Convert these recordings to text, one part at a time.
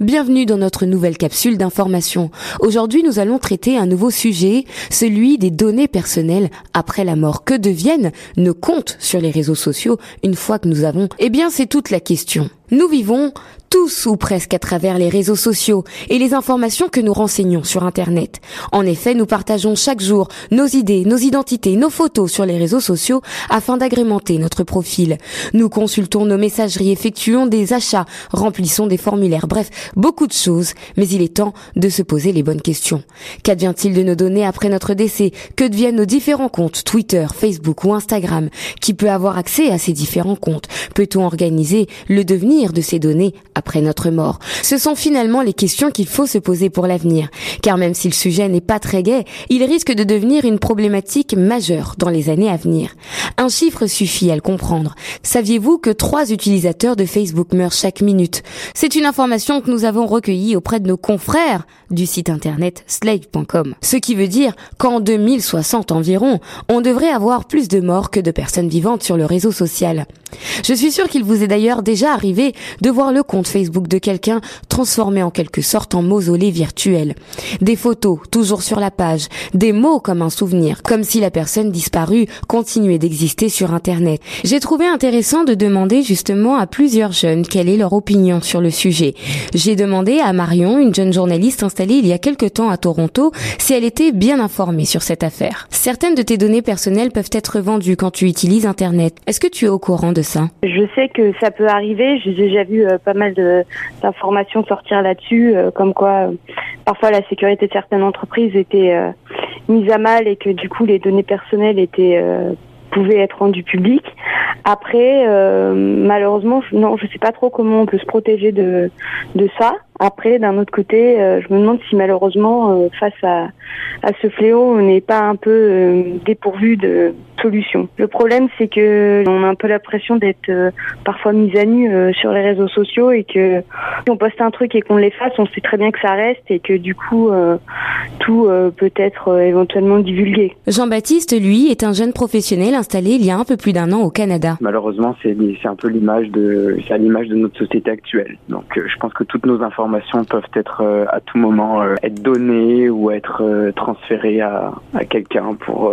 Bienvenue dans notre nouvelle capsule d'information. Aujourd'hui, nous allons traiter un nouveau sujet, celui des données personnelles après la mort. Que deviennent nos comptes sur les réseaux sociaux une fois que nous avons Eh bien, c'est toute la question. Nous vivons tous ou presque à travers les réseaux sociaux et les informations que nous renseignons sur Internet. En effet, nous partageons chaque jour nos idées, nos identités, nos photos sur les réseaux sociaux afin d'agrémenter notre profil. Nous consultons nos messageries, effectuons des achats, remplissons des formulaires, bref, beaucoup de choses, mais il est temps de se poser les bonnes questions. Qu'advient-il de nos données après notre décès? Que deviennent nos différents comptes, Twitter, Facebook ou Instagram? Qui peut avoir accès à ces différents comptes? Peut-on organiser le devenir de ces données après notre mort. Ce sont finalement les questions qu'il faut se poser pour l'avenir, car même si le sujet n'est pas très gai, il risque de devenir une problématique majeure dans les années à venir. Un chiffre suffit à le comprendre. Saviez-vous que trois utilisateurs de Facebook meurent chaque minute? C'est une information que nous avons recueillie auprès de nos confrères du site internet slave.com. Ce qui veut dire qu'en 2060 environ, on devrait avoir plus de morts que de personnes vivantes sur le réseau social. Je suis sûr qu'il vous est d'ailleurs déjà arrivé de voir le compte Facebook de quelqu'un transformé en quelque sorte en mausolée virtuel. Des photos, toujours sur la page, des mots comme un souvenir, comme si la personne disparue continuait d'exister sur Internet. J'ai trouvé intéressant de demander justement à plusieurs jeunes quelle est leur opinion sur le sujet. J'ai demandé à Marion, une jeune journaliste installée il y a quelque temps à Toronto, si elle était bien informée sur cette affaire. Certaines de tes données personnelles peuvent être vendues quand tu utilises Internet. Est-ce que tu es au courant de ça? Je sais que ça peut arriver. J'ai déjà vu euh, pas mal d'informations sortir là-dessus, euh, comme quoi euh, parfois la sécurité de certaines entreprises était mise à mal et que du coup les données personnelles étaient pouvaient être rendues publiques. Après, malheureusement, non, je sais pas trop comment on peut se protéger de ça. Après, d'un autre côté, euh, je me demande si malheureusement, euh, face à, à ce fléau, on n'est pas un peu euh, dépourvu de solutions. Le problème, c'est que on a un peu l'impression d'être parfois mis à nu sur les réseaux sociaux et que si on poste un truc et qu'on l'efface, on sait très bien que ça reste et que du coup, tout peut être éventuellement divulgué. Jean-Baptiste, lui, est un jeune professionnel installé il y a un peu plus d'un an au Canada. Malheureusement, c'est un peu l'image de, c'est l'image de notre société actuelle. Donc, je pense que toutes nos informations informations peuvent être euh, à tout moment euh, être données ou être euh, transférées à, à quelqu'un pour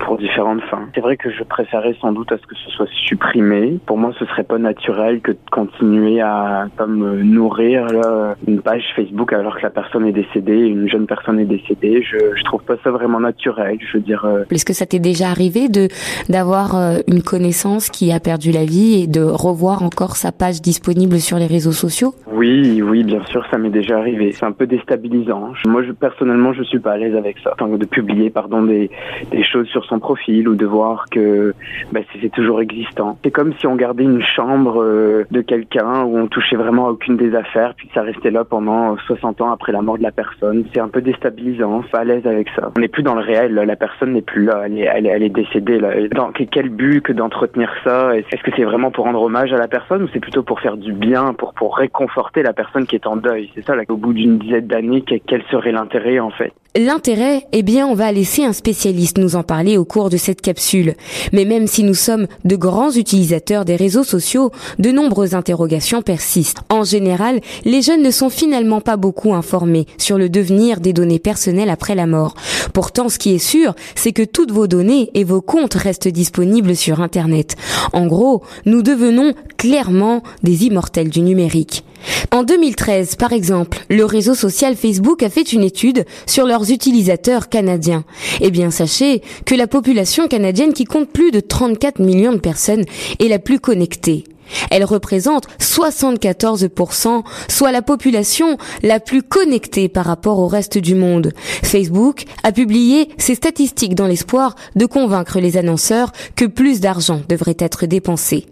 pour différentes fins. C'est vrai que je préférerais sans doute à ce que ce soit supprimé. Pour moi, ce serait pas naturel que de continuer à comme nourrir là, une page Facebook alors que la personne est décédée, une jeune personne est décédée. Je je trouve pas ça vraiment naturel. Je veux dire. Est-ce que ça t'est déjà arrivé de d'avoir une connaissance qui a perdu la vie et de revoir encore sa page disponible sur les réseaux sociaux? Oui, oui, bien bien sûr, ça m'est déjà arrivé. C'est un peu déstabilisant. Moi, je, personnellement, je suis pas à l'aise avec ça. Enfin, de publier, pardon, des, des choses sur son profil ou de voir que bah, c'est toujours existant. C'est comme si on gardait une chambre euh, de quelqu'un où on touchait vraiment à aucune des affaires, puis ça restait là pendant 60 ans après la mort de la personne. C'est un peu déstabilisant. Pas à l'aise avec ça. On n'est plus dans le réel. La personne n'est plus là. Elle est, elle elle est décédée. Là. Dans quel but que d'entretenir ça? Est-ce que c'est vraiment pour rendre hommage à la personne ou c'est plutôt pour faire du bien, pour pour réconforter la personne qui est deuil. C'est ça, au bout d'une dizaine d'années, quel serait l'intérêt en fait? L'intérêt, eh bien, on va laisser un spécialiste nous en parler au cours de cette capsule. Mais même si nous sommes de grands utilisateurs des réseaux sociaux, de nombreuses interrogations persistent. En général, les jeunes ne sont finalement pas beaucoup informés sur le devenir des données personnelles après la mort. Pourtant, ce qui est sûr, c'est que toutes vos données et vos comptes restent disponibles sur Internet. En gros, nous devenons clairement des immortels du numérique. En 2013, par exemple, le réseau social Facebook a fait une étude sur leurs utilisateurs canadiens. Eh bien, sachez que la population canadienne qui compte plus de 34 millions de personnes est la plus connectée. Elle représente 74%, soit la population la plus connectée par rapport au reste du monde. Facebook a publié ces statistiques dans l'espoir de convaincre les annonceurs que plus d'argent devrait être dépensé.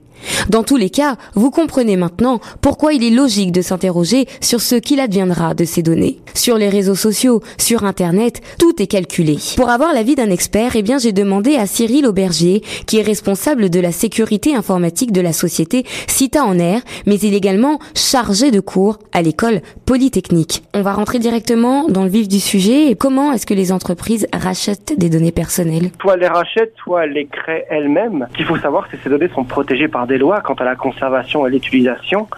Dans tous les cas, vous comprenez maintenant pourquoi il est logique de s'interroger sur ce qu'il adviendra de ces données. Sur les réseaux sociaux, sur Internet, tout est calculé. Pour avoir l'avis d'un expert, eh bien, j'ai demandé à Cyril Aubergier, qui est responsable de la sécurité informatique de la société Cita en Air, mais il est également chargé de cours à l'école polytechnique. On va rentrer directement dans le vif du sujet. Comment est-ce que les entreprises rachètent des données personnelles? Soit elles les rachètent, soit elles les créent elles-mêmes. Ce qu'il faut savoir, c'est que ces données sont protégées par des des lois quant à la conservation et l'utilisation.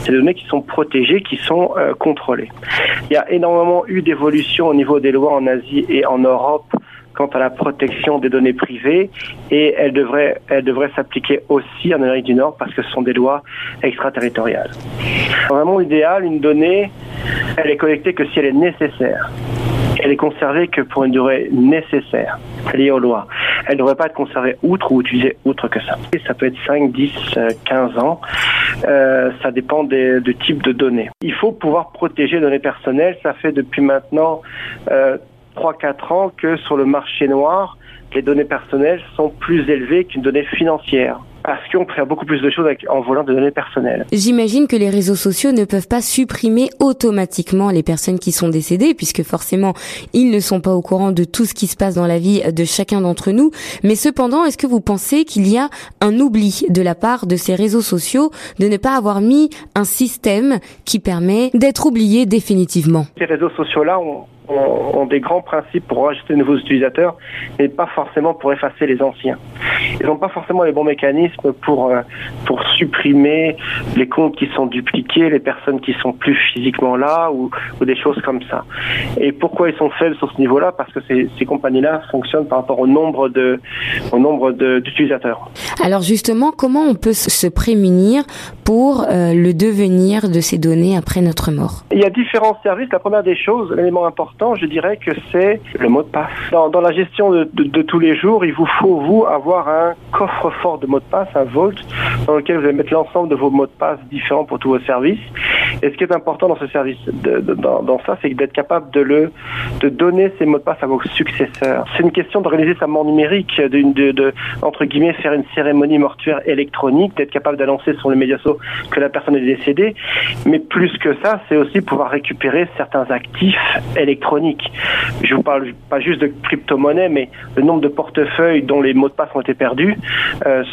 C'est des données qui sont protégées, qui sont euh, contrôlées. Il y a énormément eu d'évolutions au niveau des lois en Asie et en Europe quant à la protection des données privées et elle devrait, elle devrait s'appliquer aussi en Amérique du Nord parce que ce sont des lois extraterritoriales. Dans un monde idéal, une donnée, elle est collectée que si elle est nécessaire. Elle est conservée que pour une durée nécessaire, liée aux lois. Elle ne devrait pas être conservée outre ou utilisée outre que ça. Et ça peut être 5, 10, 15 ans. Euh, ça dépend des, du type de données. Il faut pouvoir protéger les données personnelles. Ça fait depuis maintenant euh, 3-4 ans que sur le marché noir, les données personnelles sont plus élevées qu'une donnée financière parce qu'on peut faire beaucoup plus de choses avec, en volant de données personnelles. J'imagine que les réseaux sociaux ne peuvent pas supprimer automatiquement les personnes qui sont décédées, puisque forcément, ils ne sont pas au courant de tout ce qui se passe dans la vie de chacun d'entre nous. Mais cependant, est-ce que vous pensez qu'il y a un oubli de la part de ces réseaux sociaux de ne pas avoir mis un système qui permet d'être oublié définitivement? Ces réseaux sociaux-là ont ont, des grands principes pour rajouter de nouveaux utilisateurs, mais pas forcément pour effacer les anciens. Ils n'ont pas forcément les bons mécanismes pour euh, pour supprimer les comptes qui sont dupliqués, les personnes qui sont plus physiquement là ou, des choses comme ça. Et pourquoi ils sont faibles sur ce niveau-là? Parce que ces, ces compagnies-là fonctionnent par rapport au nombre de au nombre d'utilisateurs. Alors justement, comment on peut se prémunir pour euh, le devenir de ces données après notre mort Il y a différents services. La première des choses, l'élément important je dirais que c'est le mot de passe. Dans, la gestion de, de, tous les jours, il vous faut, vous, avoir un coffre-fort de mots de passe, un vault, dans lequel vous allez mettre l'ensemble de vos mots de passe différents pour tous vos services. Et ce qui est important dans ce service, dans, ça, c'est d'être capable de le, de donner ces mots de passe à vos successeurs. C'est une question d'organiser sa mort numérique, de, de, entre guillemets, faire une cérémonie mortuaire électronique, d'être capable d'annoncer sur les médias sociaux que la personne est décédée. Mais plus que ça, c'est aussi pouvoir récupérer certains actifs électroniques je vous parle pas juste de crypto-monnaie, mais le nombre de portefeuilles dont les mots de passe ont été perdus euh,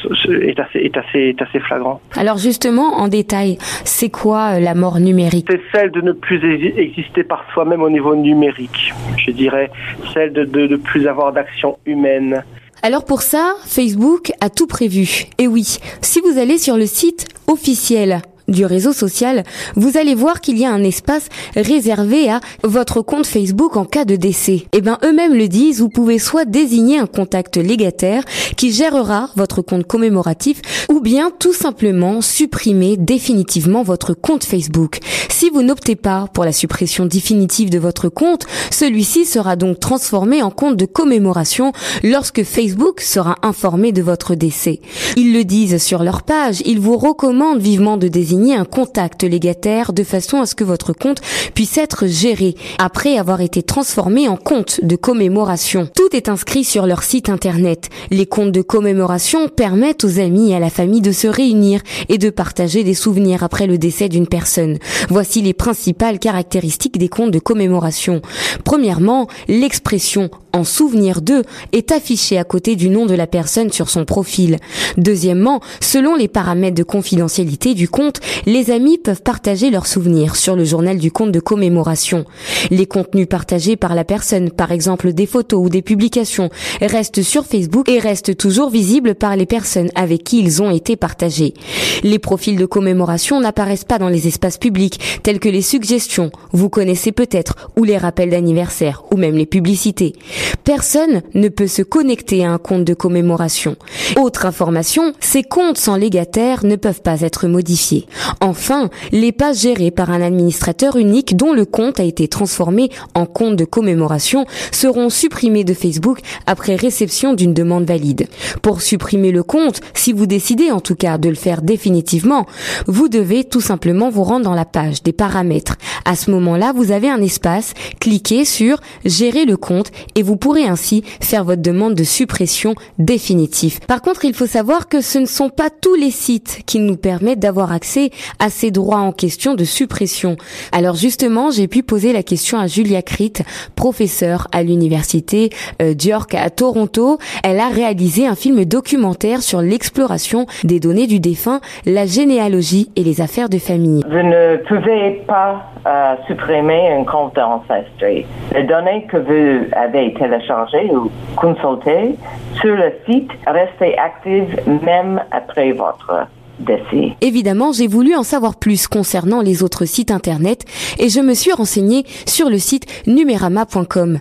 est, assez, est, assez, est assez flagrant. Alors justement, en détail, c'est quoi euh, la mort numérique C'est celle de ne plus exister par soi-même au niveau numérique. Je dirais celle de ne plus avoir d'action humaine. Alors pour ça, Facebook a tout prévu. Et oui, si vous allez sur le site officiel du réseau social, vous allez voir qu'il y a un espace réservé à votre compte Facebook en cas de décès. Eh ben, eux-mêmes le disent, vous pouvez soit désigner un contact légataire qui gérera votre compte commémoratif ou bien tout simplement supprimer définitivement votre compte Facebook. Si vous n'optez pas pour la suppression définitive de votre compte, celui-ci sera donc transformé en compte de commémoration lorsque Facebook sera informé de votre décès. Ils le disent sur leur page, ils vous recommandent vivement de désigner un contact légataire de façon à ce que votre compte puisse être géré après avoir été transformé en compte de commémoration. Tout est inscrit sur leur site internet. Les comptes de commémoration permettent aux amis et à la famille de se réunir et de partager des souvenirs après le décès d'une personne. Voici les principales caractéristiques des comptes de commémoration. Premièrement, l'expression en souvenir d'eux est affichée à côté du nom de la personne sur son profil. Deuxièmement, selon les paramètres de confidentialité du compte, les amis peuvent partager leurs souvenirs sur le journal du compte de commémoration. Les contenus partagés par la personne, par exemple des photos ou des publications, restent sur Facebook et restent toujours visibles par les personnes avec qui ils ont été partagés. Les profils de commémoration n'apparaissent pas dans les espaces publics tels que les suggestions, vous connaissez peut-être, ou les rappels d'anniversaire, ou même les publicités. Personne ne peut se connecter à un compte de commémoration. Autre information, ces comptes sans légataire ne peuvent pas être modifiés. Enfin, les pages gérées par un administrateur unique dont le compte a été transformé en compte de commémoration seront supprimées de Facebook après réception d'une demande valide. Pour supprimer le compte, si vous décidez en tout cas de le faire définitivement, vous devez tout simplement vous rendre dans la page des paramètres. À ce moment-là, vous avez un espace, cliquez sur gérer le compte et vous pourrez ainsi faire votre demande de suppression définitive. Par contre, il faut savoir que ce ne sont pas tous les sites qui nous permettent d'avoir accès à ces droits en question de suppression. Alors justement, j'ai pu poser la question à Julia Critt, professeure à l'université euh, d'York à Toronto. Elle a réalisé un film documentaire sur l'exploration des données du défunt, la généalogie et les affaires de famille. Vous ne pas euh, supprimer un compte. Les données que vous avez téléchargées ou consultées sur le site. Restent actives même après votre Évidemment, j'ai voulu en savoir plus concernant les autres sites internet et je me suis renseignée sur le site numerama.com.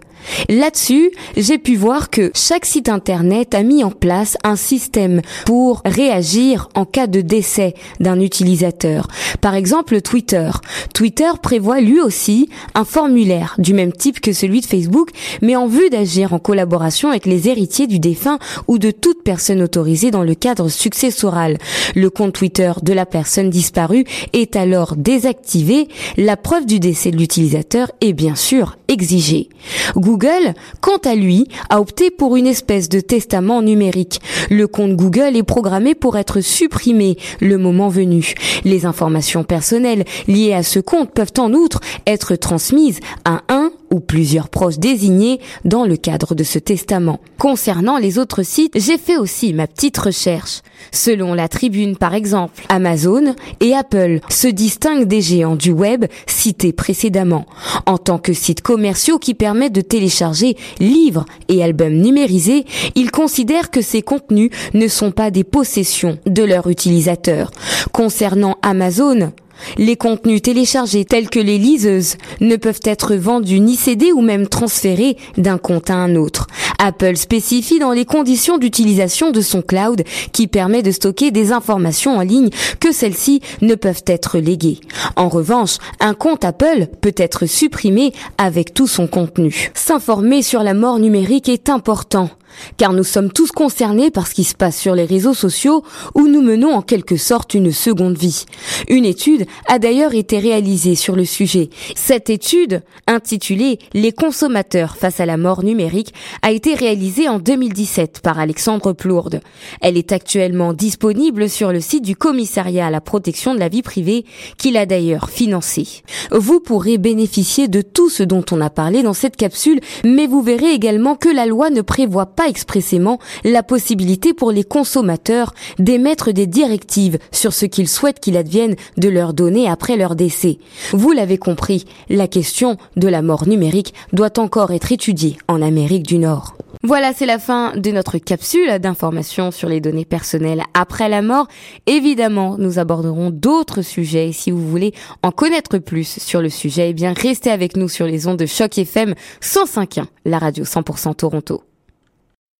Là-dessus, j'ai pu voir que chaque site internet a mis en place un système pour réagir en cas de décès d'un utilisateur. Par exemple, Twitter. Twitter prévoit lui aussi un formulaire du même type que celui de Facebook, mais en vue d'agir en collaboration avec les héritiers du défunt ou de toute personne autorisée dans le cadre successoral. Le Twitter de la personne disparue est alors désactivé. La preuve du décès de l'utilisateur est bien sûr exigée. Google, quant à lui, a opté pour une espèce de testament numérique. Le compte Google est programmé pour être supprimé le moment venu. Les informations personnelles liées à ce compte peuvent en outre être transmises à un ou plusieurs proches désignés dans le cadre de ce testament. Concernant les autres sites, j'ai fait aussi ma petite recherche. Selon la tribune par exemple, Amazon et Apple se distinguent des géants du web cités précédemment en tant que sites commerciaux qui permettent de télécharger livres et albums numérisés, ils considèrent que ces contenus ne sont pas des possessions de leurs utilisateurs. Concernant Amazon, les contenus téléchargés tels que les liseuses ne peuvent être vendus ni cédés ou même transférés d'un compte à un autre. Apple spécifie dans les conditions d'utilisation de son cloud qui permet de stocker des informations en ligne que celles-ci ne peuvent être léguées. En revanche, un compte Apple peut être supprimé avec tout son contenu. S'informer sur la mort numérique est important car nous sommes tous concernés par ce qui se passe sur les réseaux sociaux où nous menons en quelque sorte une seconde vie. Une étude a d'ailleurs été réalisée sur le sujet. Cette étude, intitulée Les consommateurs face à la mort numérique, a été réalisée en 2017 par Alexandre Plourde. Elle est actuellement disponible sur le site du commissariat à la protection de la vie privée qu'il a d'ailleurs financé. Vous pourrez bénéficier de tout ce dont on a parlé dans cette capsule, mais vous verrez également que la loi ne prévoit pas expressément la possibilité pour les consommateurs d'émettre des directives sur ce qu'ils souhaitent qu'il advienne de leurs données après leur décès. Vous l'avez compris, la question de la mort numérique doit encore être étudiée en Amérique du Nord. Voilà, c'est la fin de notre capsule d'informations sur les données personnelles après la mort. Évidemment, nous aborderons d'autres sujets. Si vous voulez en connaître plus sur le sujet, eh bien, restez avec nous sur les ondes de Choc FM 105.1, la radio 100% Toronto.